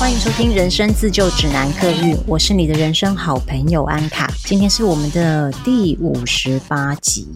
欢迎收听《人生自救指南》客运，我是你的人生好朋友安卡。今天是我们的第五十八集。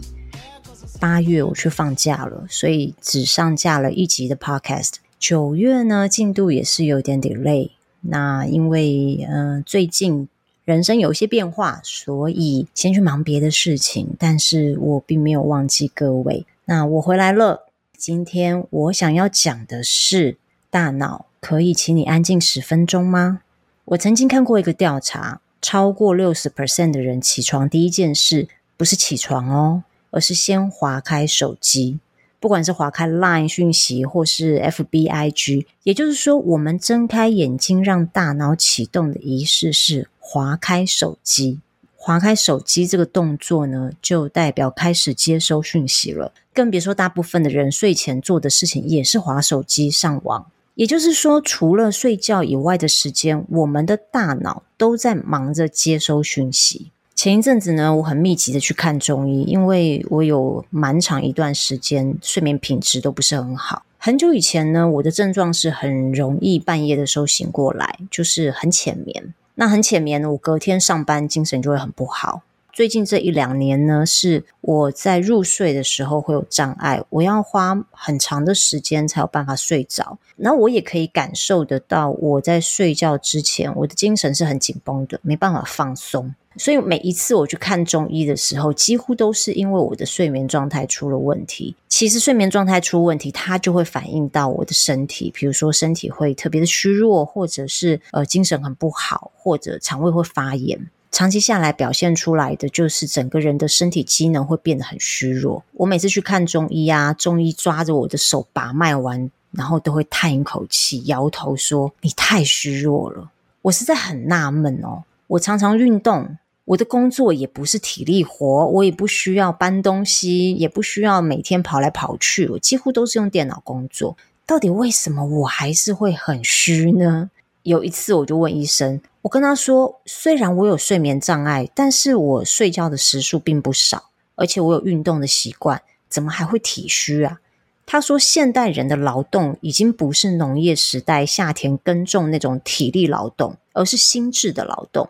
八月我去放假了，所以只上架了一集的 Podcast。九月呢，进度也是有点 delay。那因为嗯、最近人生有一些变化，所以先去忙别的事情。但是我并没有忘记各位。那我回来了。今天我想要讲的是大脑。可以请你安静十分钟吗？我曾经看过一个调查，超过六十 percent 的人起床第一件事不是起床哦，而是先划开手机，不管是划开 Line 讯息或是 FB IG，也就是说，我们睁开眼睛让大脑启动的仪式是划开手机。划开手机这个动作呢，就代表开始接收讯息了。更别说大部分的人睡前做的事情也是划手机上网。也就是说，除了睡觉以外的时间，我们的大脑都在忙着接收讯息。前一阵子呢，我很密集的去看中医，因为我有蛮长一段时间睡眠品质都不是很好。很久以前呢，我的症状是很容易半夜的时候醒过来，就是很浅眠。那很浅眠，我隔天上班精神就会很不好。最近这一两年呢，是我在入睡的时候会有障碍，我要花很长的时间才有办法睡着。那我也可以感受得到，我在睡觉之前，我的精神是很紧绷的，没办法放松。所以每一次我去看中医的时候，几乎都是因为我的睡眠状态出了问题。其实睡眠状态出问题，它就会反映到我的身体，比如说身体会特别的虚弱，或者是呃精神很不好，或者肠胃会发炎。长期下来表现出来的就是整个人的身体机能会变得很虚弱。我每次去看中医啊，中医抓着我的手把脉完，然后都会叹一口气，摇头说：“你太虚弱了。”我实在很纳闷哦。我常常运动，我的工作也不是体力活，我也不需要搬东西，也不需要每天跑来跑去，我几乎都是用电脑工作。到底为什么我还是会很虚呢？有一次，我就问医生，我跟他说，虽然我有睡眠障碍，但是我睡觉的时数并不少，而且我有运动的习惯，怎么还会体虚啊？他说，现代人的劳动已经不是农业时代下田耕种那种体力劳动，而是心智的劳动。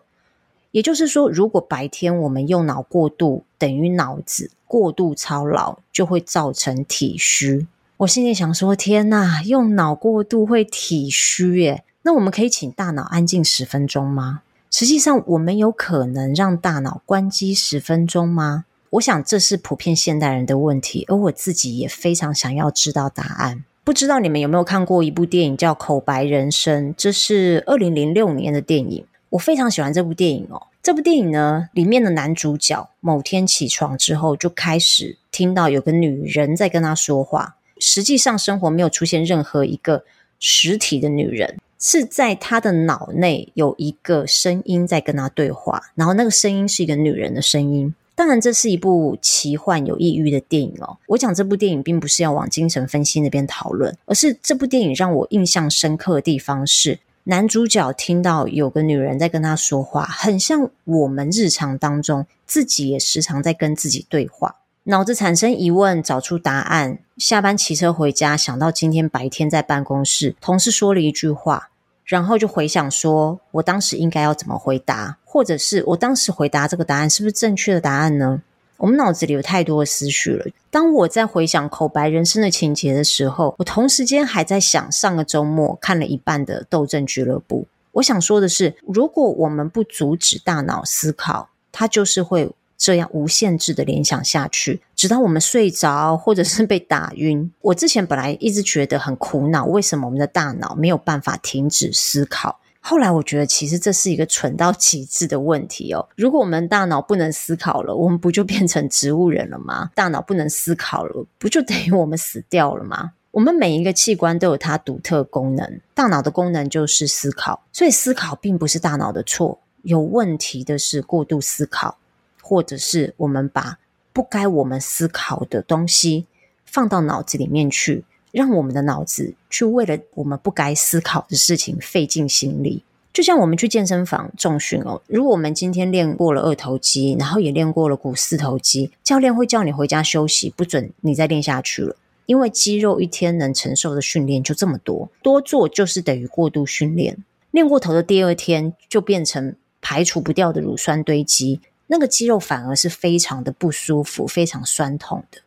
也就是说，如果白天我们用脑过度，等于脑子过度操劳，就会造成体虚。我心里想说，天哪，用脑过度会体虚耶？那我们可以请大脑安静十分钟吗？实际上，我们有可能让大脑关机十分钟吗？我想这是普遍现代人的问题，而我自己也非常想要知道答案。不知道你们有没有看过一部电影叫《口白人生》？这是二零零六年的电影，我非常喜欢这部电影哦。这部电影呢，里面的男主角某天起床之后，就开始听到有个女人在跟他说话。实际上，生活没有出现任何一个实体的女人。是在他的脑内有一个声音在跟他对话，然后那个声音是一个女人的声音。当然，这是一部奇幻有抑郁的电影哦。我讲这部电影并不是要往精神分析那边讨论，而是这部电影让我印象深刻的地方是，男主角听到有个女人在跟他说话，很像我们日常当中自己也时常在跟自己对话。脑子产生疑问，找出答案。下班骑车回家，想到今天白天在办公室，同事说了一句话，然后就回想说，我当时应该要怎么回答，或者是我当时回答这个答案是不是正确的答案呢？我们脑子里有太多的思绪了。当我在回想口白人生的情节的时候，我同时间还在想上个周末看了一半的《斗争俱乐部》。我想说的是，如果我们不阻止大脑思考，它就是会。这样无限制的联想下去，直到我们睡着，或者是被打晕。我之前本来一直觉得很苦恼，为什么我们的大脑没有办法停止思考？后来我觉得，其实这是一个蠢到极致的问题哦。如果我们大脑不能思考了，我们不就变成植物人了吗？大脑不能思考了，不就等于我们死掉了吗？我们每一个器官都有它独特功能，大脑的功能就是思考，所以思考并不是大脑的错，有问题的是过度思考。或者是我们把不该我们思考的东西放到脑子里面去，让我们的脑子去为了我们不该思考的事情费尽心力。就像我们去健身房重训哦，如果我们今天练过了二头肌，然后也练过了股四头肌，教练会叫你回家休息，不准你再练下去了。因为肌肉一天能承受的训练就这么多，多做就是等于过度训练。练过头的第二天就变成排除不掉的乳酸堆积，那个肌肉反而是非常的不舒服、非常酸痛的。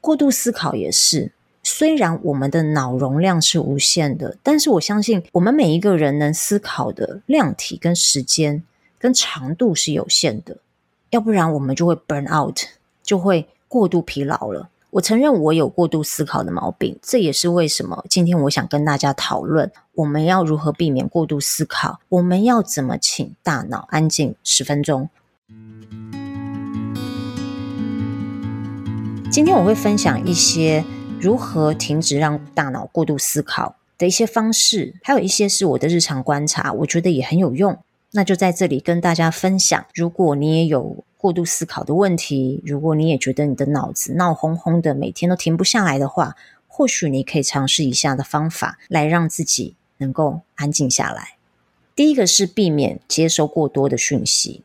过度思考也是，虽然我们的脑容量是无限的，但是我相信我们每一个人能思考的量体跟时间跟长度是有限的，要不然我们就会 burn out，就会过度疲劳了。我承认我有过度思考的毛病，这也是为什么今天我想跟大家讨论，我们要如何避免过度思考，我们要怎么请大脑安静十分钟。今天我会分享一些如何停止让大脑过度思考的一些方式，还有一些是我的日常观察，我觉得也很有用。那就在这里跟大家分享，如果你也有过度思考的问题，如果你也觉得你的脑子闹哄哄的，每天都停不下来的话，或许你可以尝试以下的方法来让自己能够安静下来。第一个是避免接收过多的讯息，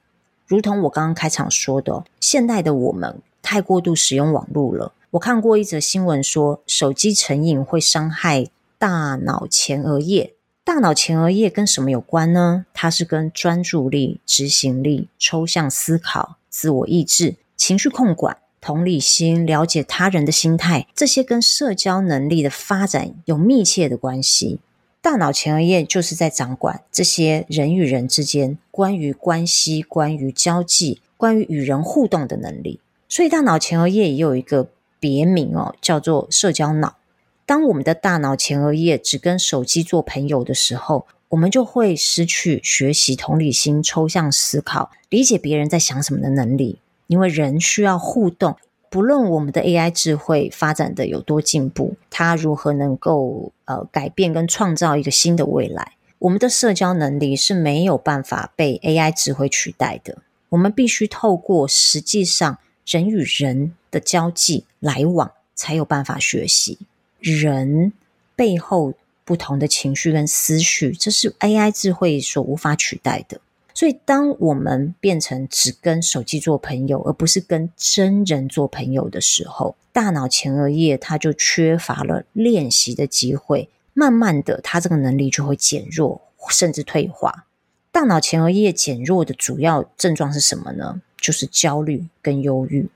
如同我刚刚开场说的，现代的我们太过度使用网络了。我看过一则新闻说，手机成瘾会伤害大脑前额叶。大脑前额叶跟什么有关呢？它是跟专注力、执行力、抽象思考。自我意志、情绪控管、同理心、了解他人的心态，这些跟社交能力的发展有密切的关系。大脑前额叶就是在掌管这些人与人之间关于关系、关于交际、关于与人互动的能力。所以，大脑前额叶也有一个别名哦，叫做社交脑。当我们的大脑前额叶只跟手机做朋友的时候，我们就会失去学习同理心、抽象思考、理解别人在想什么的能力。因为人需要互动，不论我们的 AI 智慧发展的有多进步，它如何能够呃改变跟创造一个新的未来，我们的社交能力是没有办法被 AI 智慧取代的。我们必须透过实际上人与人的交际来往，才有办法学习人背后。不同的情绪跟思绪，这是 AI 智慧所无法取代的。所以，当我们变成只跟手机做朋友，而不是跟真人做朋友的时候，大脑前额叶它就缺乏了练习的机会。慢慢的，它这个能力就会减弱，甚至退化。大脑前额叶减弱的主要症状是什么呢？就是焦虑跟忧郁。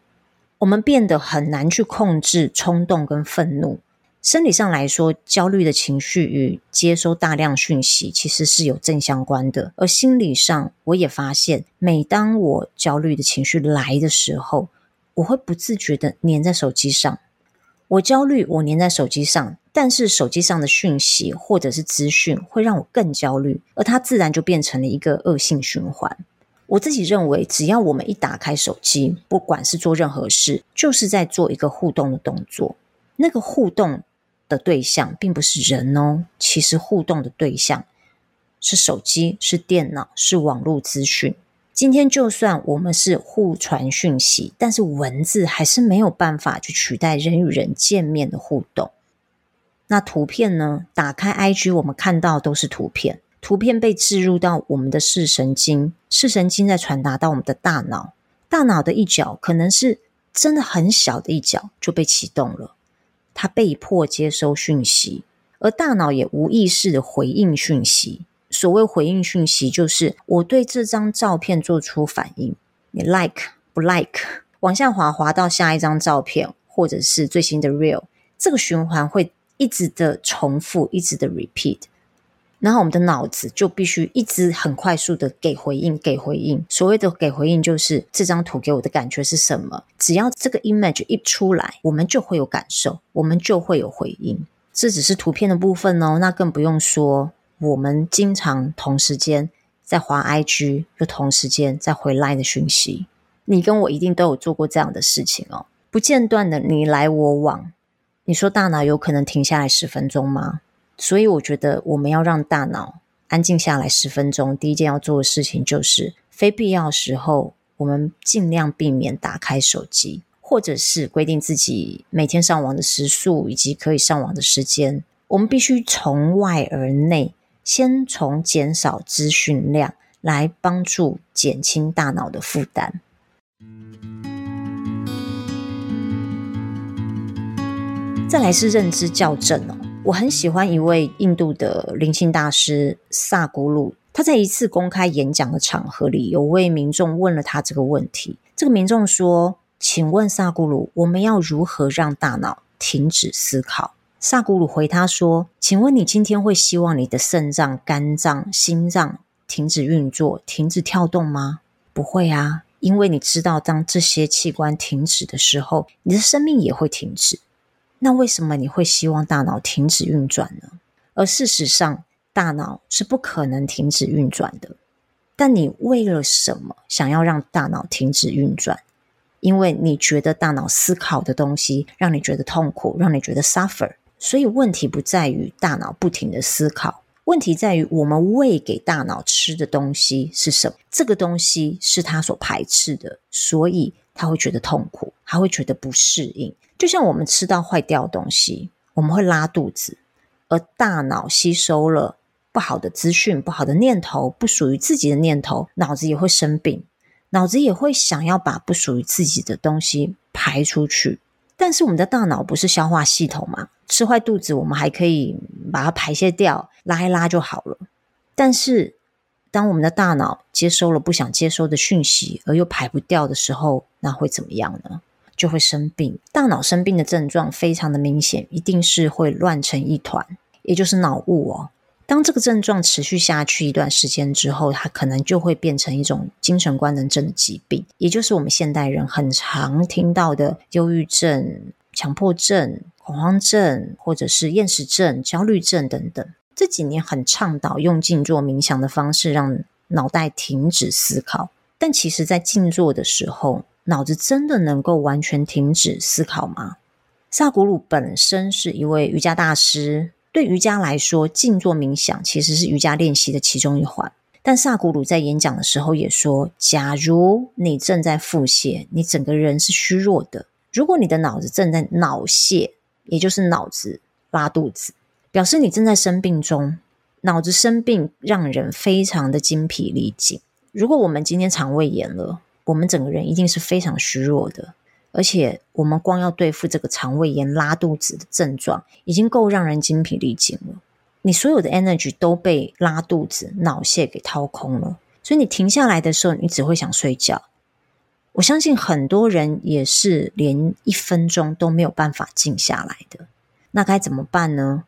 我们变得很难去控制冲动跟愤怒。生理上来说，焦虑的情绪与接收大量讯息其实是有正相关的。而心理上，我也发现，每当我焦虑的情绪来的时候，我会不自觉地黏在手机上。我焦虑，我黏在手机上，但是手机上的讯息或者是资讯会让我更焦虑，而它自然就变成了一个恶性循环。我自己认为，只要我们一打开手机，不管是做任何事，就是在做一个互动的动作。那个互动。的对象并不是人哦，其实互动的对象是手机、是电脑、是网络资讯。今天就算我们是互传讯息，但是文字还是没有办法去取代人与人见面的互动。那图片呢？打开 IG，我们看到都是图片，图片被置入到我们的视神经，视神经再传达到我们的大脑，大脑的一角可能是真的很小的一角就被启动了。他被迫接收讯息，而大脑也无意识的回应讯息。所谓回应讯息，就是我对这张照片做出反应，你 like 不 like，往下滑滑到下一张照片，或者是最新的 real 这个循环会一直的重复，一直的 repeat。然后我们的脑子就必须一直很快速的给回应，给回应。所谓的给回应，就是这张图给我的感觉是什么？只要这个 image 一出来，我们就会有感受，我们就会有回应。这只是图片的部分哦，那更不用说，我们经常同时间在滑 IG，又同时间在回 LINE 的讯息。你跟我一定都有做过这样的事情哦，不间断的你来我往。你说大脑有可能停下来十分钟吗？所以我觉得我们要让大脑安静下来十分钟。第一件要做的事情就是，非必要时候，我们尽量避免打开手机，或者是规定自己每天上网的时数以及可以上网的时间。我们必须从外而内，先从减少资讯量来帮助减轻大脑的负担。再来是认知校正哦，我很喜欢一位印度的灵性大师萨古鲁，他在一次公开演讲的场合里，有位民众问了他这个问题。这个民众说：“请问萨古鲁，我们要如何让大脑停止思考？”萨古鲁回他说：“请问你今天会希望你的肾脏、肝脏、心脏停止运作、停止跳动吗？不会啊，因为你知道，当这些器官停止的时候，你的生命也会停止。那为什么你会希望大脑停止运转呢？而事实上，大脑是不可能停止运转的。但你为了什么想要让大脑停止运转？因为你觉得大脑思考的东西让你觉得痛苦，让你觉得 suffer。”所以问题不在于大脑不停的思考，问题在于我们喂给大脑吃的东西是什么？这个东西是它所排斥的，所以它会觉得痛苦，它会觉得不适应。就像我们吃到坏掉的东西，我们会拉肚子，而大脑吸收了不好的资讯、不好的念头、不属于自己的念头，脑子也会生病，脑子也会想要把不属于自己的东西排出去。但是我们的大脑不是消化系统嘛？吃坏肚子，我们还可以把它排泄掉，拉一拉就好了。但是，当我们的大脑接收了不想接收的讯息，而又排不掉的时候，那会怎么样呢？就会生病。大脑生病的症状非常的明显，一定是会乱成一团，也就是脑雾哦。当这个症状持续下去一段时间之后，它可能就会变成一种精神官能症的疾病，也就是我们现代人很常听到的忧郁症、强迫症、恐慌症，或者是厌食症、焦虑症等等。这几年很倡导用静坐冥想的方式让脑袋停止思考，但其实，在静坐的时候，脑子真的能够完全停止思考吗？萨古鲁本身是一位瑜伽大师。对瑜伽来说，静坐冥想其实是瑜伽练习的其中一环。但萨古鲁在演讲的时候也说，假如你正在腹泻，你整个人是虚弱的；如果你的脑子正在脑泻，也就是脑子拉肚子，表示你正在生病中。脑子生病让人非常的精疲力尽。如果我们今天肠胃炎了，我们整个人一定是非常虚弱的。而且，我们光要对付这个肠胃炎、拉肚子的症状，已经够让人精疲力尽了。你所有的 energy 都被拉肚子、脑泻给掏空了，所以你停下来的时候，你只会想睡觉。我相信很多人也是连一分钟都没有办法静下来的。那该怎么办呢？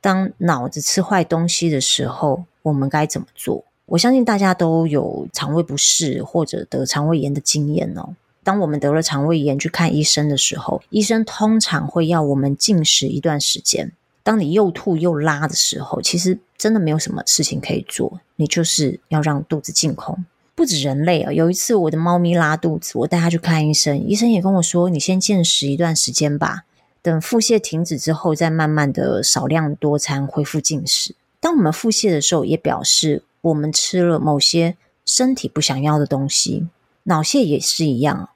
当脑子吃坏东西的时候，我们该怎么做？我相信大家都有肠胃不适或者得肠胃炎的经验哦。当我们得了肠胃炎去看医生的时候，医生通常会要我们禁食一段时间。当你又吐又拉的时候，其实真的没有什么事情可以做，你就是要让肚子净空。不止人类啊，有一次我的猫咪拉肚子，我带它去看医生，医生也跟我说：“你先禁食一段时间吧，等腹泻停止之后，再慢慢的少量多餐恢复进食。”当我们腹泻的时候，也表示我们吃了某些身体不想要的东西。脑泻也是一样。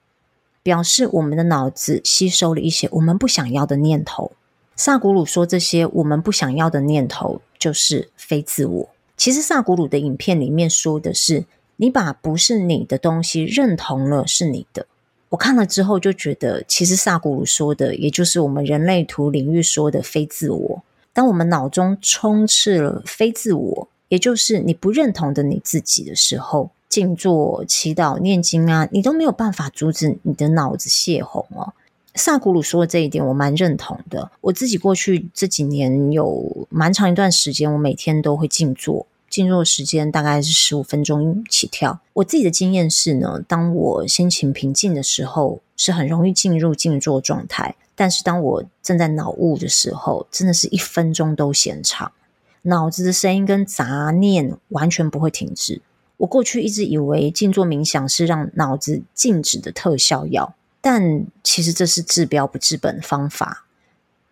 表示我们的脑子吸收了一些我们不想要的念头。萨古鲁说，这些我们不想要的念头就是非自我。其实萨古鲁的影片里面说的是，你把不是你的东西认同了是你的。我看了之后就觉得，其实萨古鲁说的，也就是我们人类图领域说的非自我。当我们脑中充斥了非自我，也就是你不认同的你自己的时候。静坐、祈祷、念经啊，你都没有办法阻止你的脑子泄洪哦。萨古鲁说的这一点，我蛮认同的。我自己过去这几年有蛮长一段时间，我每天都会静坐，静坐时间大概是十五分钟起跳。我自己的经验是呢，当我心情平静的时候，是很容易进入静坐状态；但是当我正在脑雾的时候，真的是一分钟都嫌长，脑子的声音跟杂念完全不会停止。我过去一直以为静坐冥想是让脑子静止的特效药，但其实这是治标不治本的方法。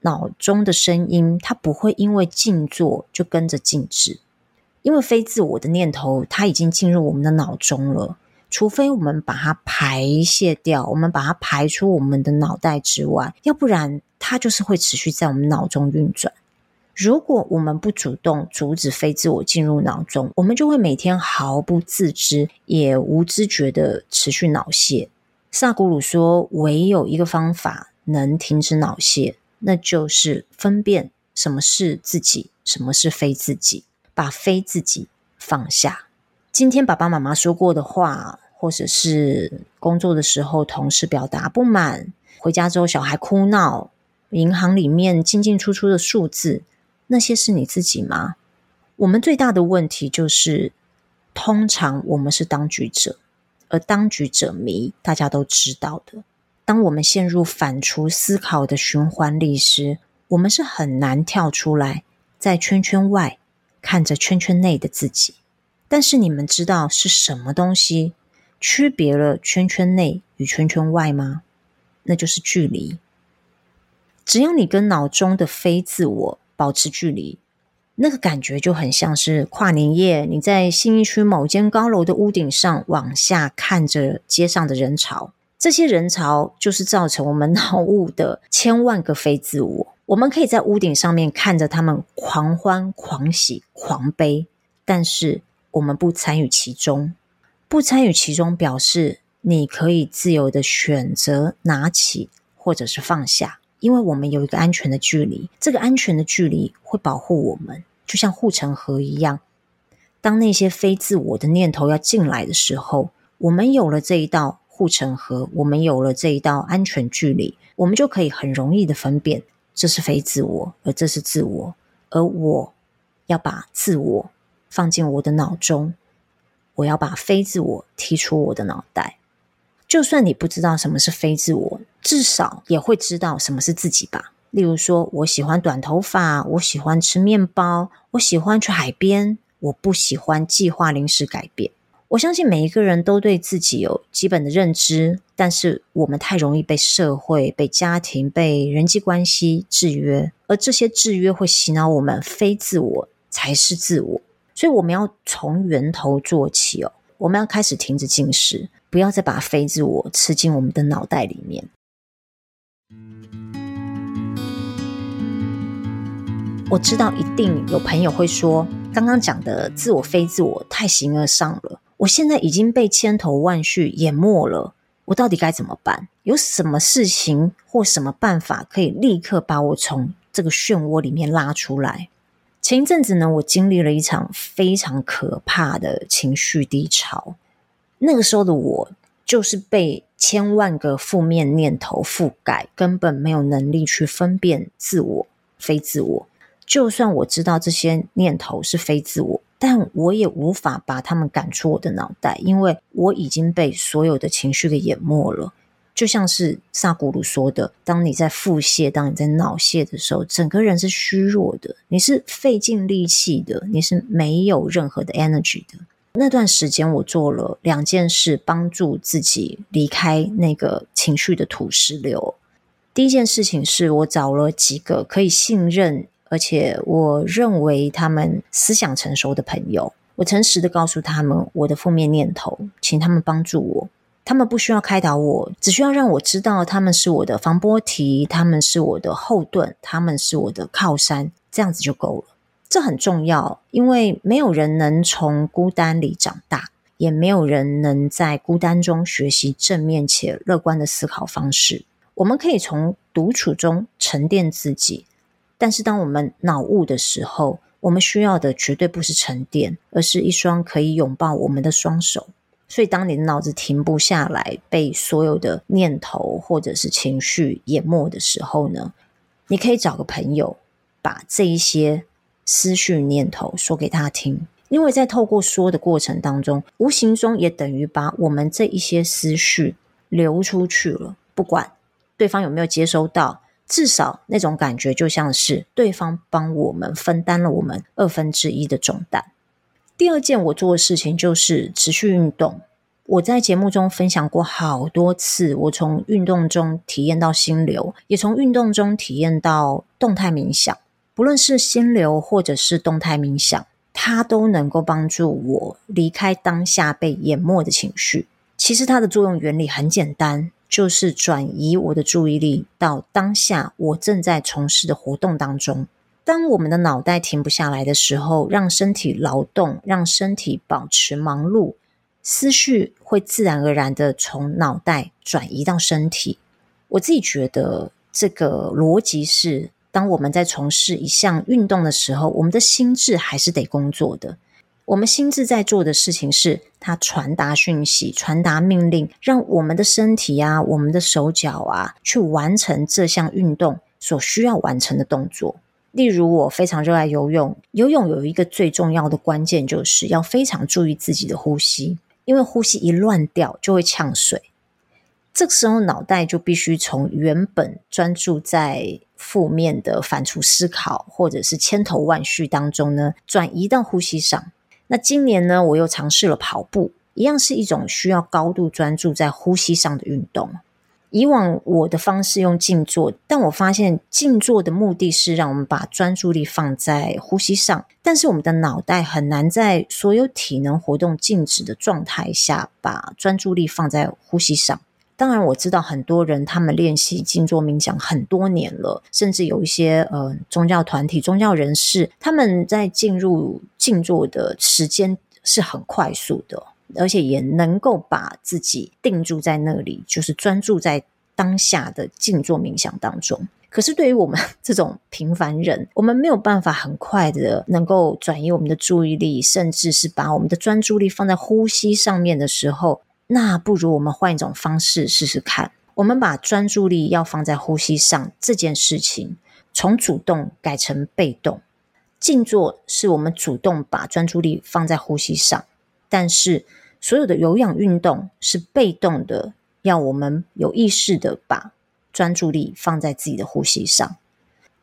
脑中的声音它不会因为静坐就跟着静止，因为非自我的念头它已经进入我们的脑中了。除非我们把它排泄掉，我们把它排出我们的脑袋之外，要不然它就是会持续在我们脑中运转。如果我们不主动阻止非自我进入脑中，我们就会每天毫不自知也无知觉地持续脑泻。萨古鲁说，唯有一个方法能停止脑泻，那就是分辨什么是自己，什么是非自己，把非自己放下。今天爸爸妈妈说过的话，或者是工作的时候同事表达不满，回家之后小孩哭闹，银行里面进进出出的数字，那些是你自己吗？我们最大的问题就是，通常我们是当局者。而当局者迷，大家都知道的。当我们陷入反刍思考的循环里时，我们是很难跳出来，在圈圈外看着圈圈内的自己。但是你们知道是什么东西区别了圈圈内与圈圈外吗？那就是距离。只要你跟脑中的非自我保持距离。那个感觉就很像是跨年夜，你在新义区某间高楼的屋顶上往下看着街上的人潮，这些人潮就是造成我们脑雾的千万个非自我。我们可以在屋顶上面看着他们狂欢、狂喜、狂悲，但是我们不参与其中。不参与其中，表示你可以自由的选择拿起或者是放下，因为我们有一个安全的距离，这个安全的距离会保护我们。就像护城河一样，当那些非自我的念头要进来的时候，我们有了这一道护城河，我们有了这一道安全距离，我们就可以很容易的分辨，这是非自我，而这是自我，而我要把自我放进我的脑中，我要把非自我踢出我的脑袋。就算你不知道什么是非自我，至少也会知道什么是自己吧。例如说，我喜欢短头发，我喜欢吃面包，我喜欢去海边，我不喜欢计划临时改变。我相信每一个人都对自己有基本的认知，但是我们太容易被社会、被家庭、被人际关系制约，而这些制约会洗脑我们，非自我才是自我。所以我们要从源头做起哦，我们要开始停止进食，不要再把非自我吃进我们的脑袋里面。我知道一定有朋友会说，刚刚讲的自我非自我太形而上了，我现在已经被千头万绪淹没了，我到底该怎么办？有什么事情或什么办法可以立刻把我从这个漩涡里面拉出来？前一阵子呢，我经历了一场非常可怕的情绪低潮，那个时候的我就是被千万个负面念头覆盖，根本没有能力去分辨自我非自我。就算我知道这些念头是非自我，但我也无法把他们赶出我的脑袋，因为我已经被所有的情绪给淹没了。就像是萨古鲁说的：“当你在腹泻，当你在脑泻的时候，整个人是虚弱的，你是费尽力气的，你是没有任何的 energy 的。”那段时间，我做了两件事，帮助自己离开那个情绪的土石流。第一件事情是我找了几个可以信任。而且我认为他们思想成熟的朋友，我诚实的告诉他们我的负面念头，请他们帮助我。他们不需要开导我，只需要让我知道他们是我的防波堤，他们是我的后盾，他们是我的靠山，这样子就够了。这很重要，因为没有人能从孤单里长大，也没有人能在孤单中学习正面且乐观的思考方式。我们可以从独处中沉淀自己。但是，当我们脑雾的时候，我们需要的绝对不是沉淀，而是一双可以拥抱我们的双手。所以，当你的脑子停不下来，被所有的念头或者是情绪淹没的时候呢，你可以找个朋友，把这一些思绪念头说给他听，因为在透过说的过程当中，无形中也等于把我们这一些思绪流出去了，不管对方有没有接收到。至少那种感觉就像是对方帮我们分担了我们二分之一的重担。第二件我做的事情就是持续运动。我在节目中分享过好多次，我从运动中体验到心流，也从运动中体验到动态冥想。不论是心流或者是动态冥想，它都能够帮助我离开当下被淹没的情绪。其实它的作用原理很简单。就是转移我的注意力到当下我正在从事的活动当中。当我们的脑袋停不下来的时候，让身体劳动，让身体保持忙碌，思绪会自然而然的从脑袋转移到身体。我自己觉得这个逻辑是，当我们在从事一项运动的时候，我们的心智还是得工作的。我们心智在做的事情是，它传达讯息、传达命令，让我们的身体啊、我们的手脚啊，去完成这项运动所需要完成的动作。例如，我非常热爱游泳，游泳有一个最重要的关键，就是要非常注意自己的呼吸，因为呼吸一乱掉，就会呛水。这个时候，脑袋就必须从原本专注在负面的反刍思考，或者是千头万绪当中呢，转移到呼吸上。那今年呢，我又尝试了跑步，一样是一种需要高度专注在呼吸上的运动。以往我的方式用静坐，但我发现静坐的目的是让我们把专注力放在呼吸上，但是我们的脑袋很难在所有体能活动静止的状态下，把专注力放在呼吸上。当然，我知道很多人他们练习静坐冥想很多年了，甚至有一些呃宗教团体、宗教人士，他们在进入静坐的时间是很快速的，而且也能够把自己定住在那里，就是专注在当下的静坐冥想当中。可是对于我们 这种平凡人，我们没有办法很快的能够转移我们的注意力，甚至是把我们的专注力放在呼吸上面的时候。那不如我们换一种方式试试看。我们把专注力要放在呼吸上这件事情，从主动改成被动。静坐是我们主动把专注力放在呼吸上，但是所有的有氧运动是被动的，要我们有意识的把专注力放在自己的呼吸上。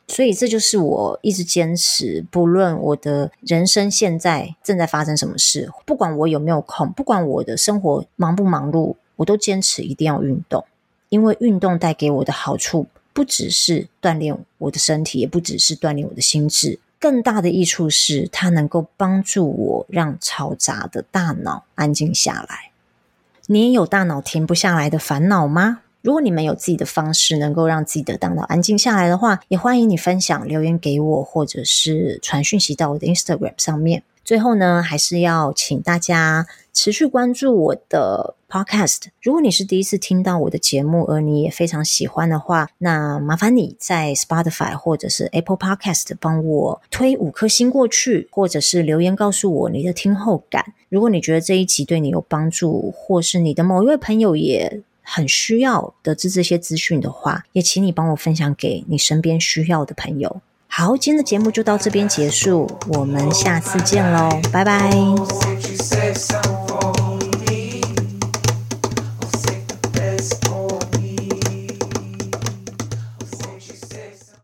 所以这就是我一直坚持，不论我的人生现在正在发生什么事，不管我有没有空，不管我的生活忙不忙碌，我都坚持一定要运动。因为运动带给我的好处，不只是锻炼我的身体，也不只是锻炼我的心智，更大的益处是它能够帮助我让嘈杂的大脑安静下来。你也有大脑停不下来的烦恼吗？如果你们有自己的方式能够让自己的大脑安静下来的话，也欢迎你分享留言给我，或者是传讯息到我的 Instagram 上面。最后呢，还是要请大家持续关注我的 Podcast。如果你是第一次听到我的节目，而你也非常喜欢的话，那麻烦你在 Spotify 或者是 Apple Podcast 帮我推五颗星过去，或者是留言告诉我你的听后感。如果你觉得这一集对你有帮助，或是你的某一位朋友也很需要得知这些资讯的话，也请你帮我分享给你身边需要的朋友。好，今天的节目就到这边结束，我们下次见喽，拜拜。